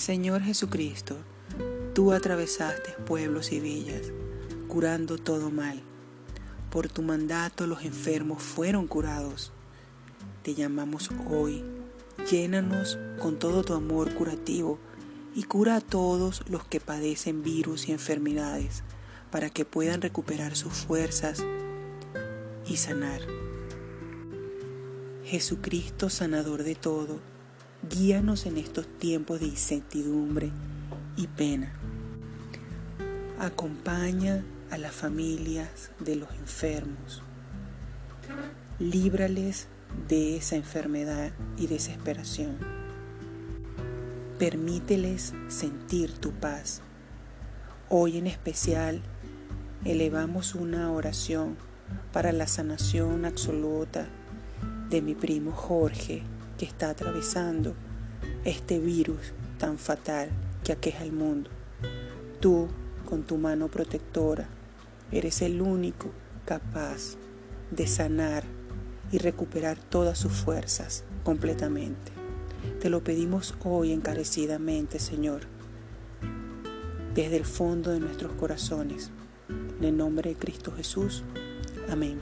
Señor Jesucristo, tú atravesaste pueblos y villas, curando todo mal. Por tu mandato los enfermos fueron curados. Te llamamos hoy, llénanos con todo tu amor curativo y cura a todos los que padecen virus y enfermedades para que puedan recuperar sus fuerzas y sanar. Jesucristo, sanador de todo, guíanos en estos tiempos de incertidumbre y pena. Acompaña a las familias de los enfermos. Líbrales de esa enfermedad y desesperación. Permíteles sentir tu paz. Hoy en especial elevamos una oración para la sanación absoluta de mi primo Jorge que está atravesando este virus tan fatal que aqueja el mundo. Tú, con tu mano protectora, eres el único capaz de sanar y recuperar todas sus fuerzas completamente. Te lo pedimos hoy encarecidamente, Señor, desde el fondo de nuestros corazones. En el nombre de Cristo Jesús. Amén.